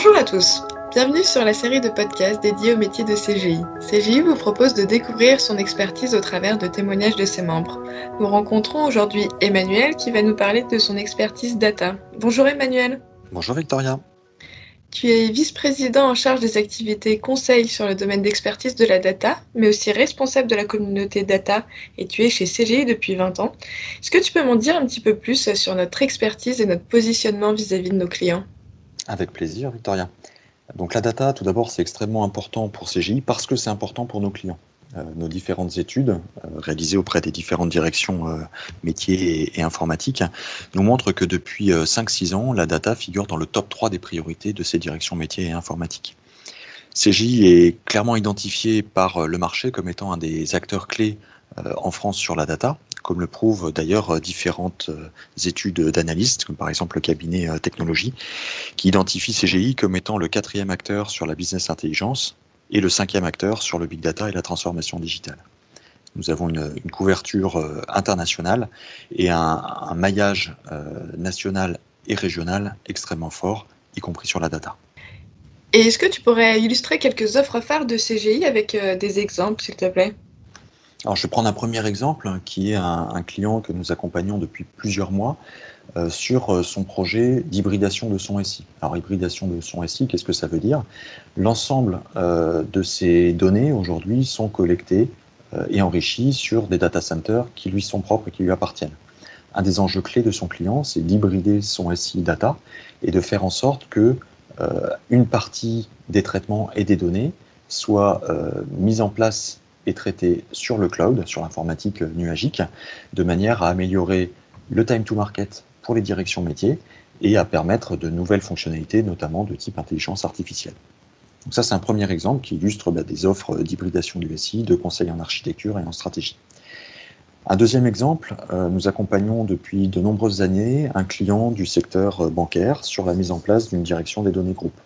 Bonjour à tous, bienvenue sur la série de podcasts dédiée au métier de CGI. CGI vous propose de découvrir son expertise au travers de témoignages de ses membres. Nous rencontrons aujourd'hui Emmanuel qui va nous parler de son expertise data. Bonjour Emmanuel. Bonjour Victoria. Tu es vice-président en charge des activités conseil sur le domaine d'expertise de la data, mais aussi responsable de la communauté data, et tu es chez CGI depuis 20 ans. Est-ce que tu peux m'en dire un petit peu plus sur notre expertise et notre positionnement vis-à-vis de nos clients? Avec plaisir, Victoria. Donc la data, tout d'abord, c'est extrêmement important pour CGI parce que c'est important pour nos clients. Euh, nos différentes études euh, réalisées auprès des différentes directions euh, métiers et, informatiques nous montrent que depuis 5-6 ans, la data figure dans le top 3 des priorités de ces directions métiers et informatiques. CGI est clairement identifié par le marché comme étant un des acteurs clés en France sur la data, comme le prouvent d'ailleurs différentes études d'analystes, comme par exemple le cabinet Technologie, qui identifie CGI comme étant le quatrième acteur sur la business intelligence et le cinquième acteur sur le big data et la transformation digitale. Nous avons une, couverture euh, internationale et un, maillage euh, national et régional extrêmement fort, y compris sur la data. Et est-ce que tu pourrais illustrer quelques offres phares de CGI avec euh, des exemples, s'il te plaît? Alors, je vais prendre un premier exemple qui est un client que nous accompagnons depuis plusieurs mois euh, sur euh, son projet d'hybridation de son SI. Alors, hybridation de son SI, qu'est-ce que ça veut dire? L'ensemble euh, de ces données aujourd'hui sont collectées et enrichies sur des data centers qui lui sont propres et qui lui appartiennent. Un des enjeux clés de son client, c'est d'hybrider son SI data et de faire en sorte que une partie des traitements et des données soit mise en place et traitée sur le cloud, sur l'informatique nuagique, de manière à améliorer le time to market pour les directions métiers et à permettre de nouvelles fonctionnalités, notamment de type intelligence artificielle. Donc ça, c'est un premier exemple qui illustre bah, des offres d'hybridation du SI, de conseils en architecture et en stratégie. Un deuxième exemple, euh, nous accompagnons depuis de nombreuses années un client du secteur euh, bancaire sur la mise en place d'une direction des données groupes.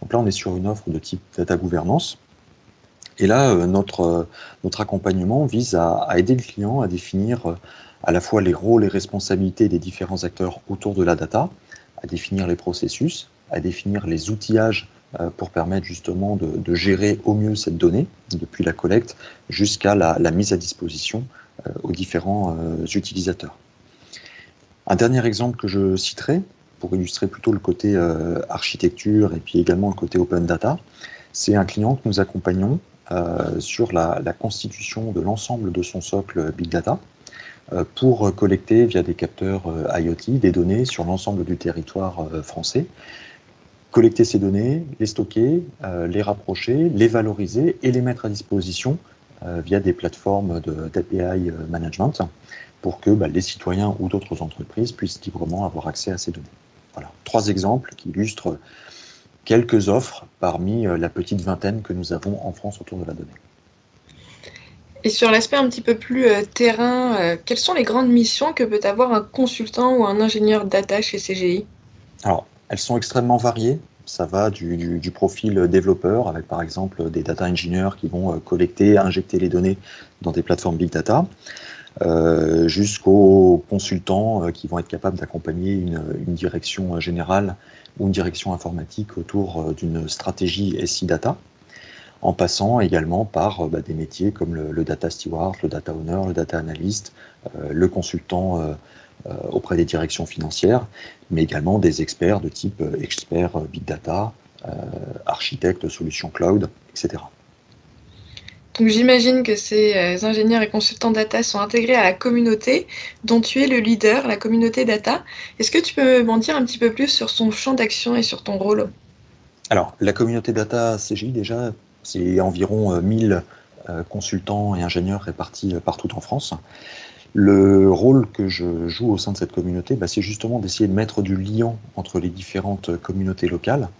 Donc là, on est sur une offre de type data gouvernance. Et là, euh, notre, notre accompagnement vise à, aider le client à définir à la fois les rôles et responsabilités des différents acteurs autour de la data, à définir les processus, à définir les outillages euh, pour permettre justement de, gérer au mieux cette donnée, depuis la collecte jusqu'à la, mise à disposition euh, aux différents euh, utilisateurs. Un dernier exemple que je citerai, pour illustrer plutôt le côté architecture et puis également le côté open data, c'est un client que nous accompagnons sur la constitution de l'ensemble de son socle Big Data, euh, pour collecter via des capteurs euh, IoT des données sur l'ensemble du territoire euh, français, collecter ces données, les stocker, les rapprocher, les valoriser et les mettre à disposition via des plateformes d'API management pour que bah, les citoyens ou d'autres entreprises puissent librement avoir accès à ces données. Voilà, trois exemples qui illustrent quelques offres parmi la petite vingtaine que nous avons en France autour de la donnée. Et sur l'aspect un petit peu plus euh, terrain, euh, quelles sont les grandes missions que peut avoir un consultant ou un ingénieur data chez CGI Alors, elles sont extrêmement variées. Ça va du, profil développeur, avec par exemple des data engineers qui vont euh, collecter, injecter les données dans des plateformes big data, jusqu'aux consultants qui vont être capables d'accompagner une, une, direction générale ou une direction informatique autour d'une stratégie SI data en passant également par euh, bah, des métiers comme le, data steward, le data owner, le data analyst, euh, le consultant euh, auprès des directions financières, mais également des experts de type expert big data, architecte solutions cloud, etc. Donc j'imagine que ces ingénieurs et consultants data sont intégrés à la communauté dont tu es le leader, la communauté data. Est-ce que tu peux m'en dire un petit peu plus sur son champ d'action et sur ton rôle? Alors, la communauté data CGI, déjà, c'est environ 1000 euh, euh, consultants et ingénieurs répartis euh, partout en France. Le rôle que je joue au sein de cette communauté, bah, c'est justement d'essayer de mettre du lien entre les différentes communautés locales,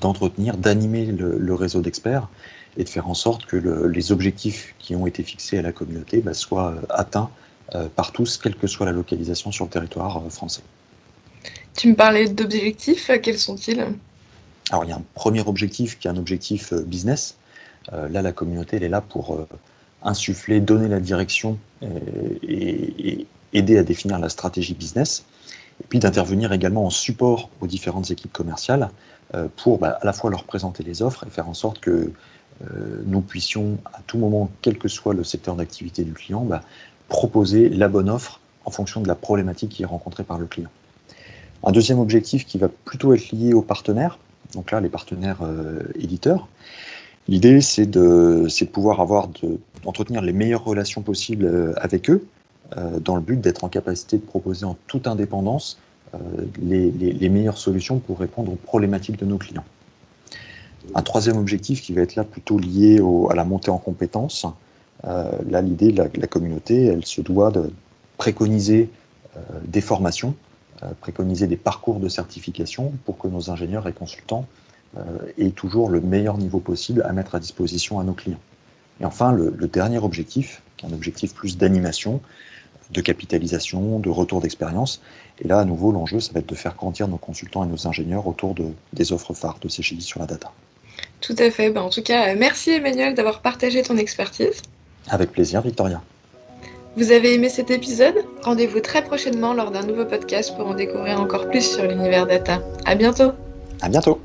d'entretenir, d'animer le, réseau d'experts et de faire en sorte que les objectifs qui ont été fixés à la communauté bah, soient atteints par tous, quelle que soit la localisation sur le territoire français. Tu me parlais d'objectifs, quels sont-ils? Alors il y a un premier objectif qui est un objectif euh, business. Euh, là, la communauté, elle est là pour euh, insuffler, donner la direction et, aider à définir la stratégie business. Et puis d'intervenir également en support aux différentes équipes commerciales pour bah, à la fois leur présenter les offres et faire en sorte que nous puissions à tout moment, quel que soit le secteur d'activité du client, bah, proposer la bonne offre en fonction de la problématique qui est rencontrée par le client. Un deuxième objectif qui va plutôt être lié aux partenaires, donc là les partenaires euh, éditeurs. L'idée c'est de, pouvoir avoir d'entretenir les meilleures relations possibles euh, avec eux, euh, dans le but d'être en capacité de proposer en toute indépendance les, les, meilleures solutions pour répondre aux problématiques de nos clients. Un troisième objectif qui va être là plutôt lié à la montée en compétences. là l'idée de la, la, communauté, elle se doit de préconiser des formations euh, préconiser des parcours de certification pour que nos ingénieurs et consultants euh, aient toujours le meilleur niveau possible à mettre à disposition à nos clients. Et enfin, le dernier objectif, qui est un objectif plus d'animation, de capitalisation, de retour d'expérience. Et là, à nouveau, l'enjeu, ça va être de faire grandir nos consultants et nos ingénieurs autour de, des offres phares de CGI sur la data. Tout à fait. Ben, en tout cas, merci Emmanuel d'avoir partagé ton expertise. Avec plaisir, Victoria. Vous avez aimé cet épisode? Rendez-vous très prochainement lors d'un nouveau podcast pour en découvrir encore plus sur l'univers data. À bientôt À bientôt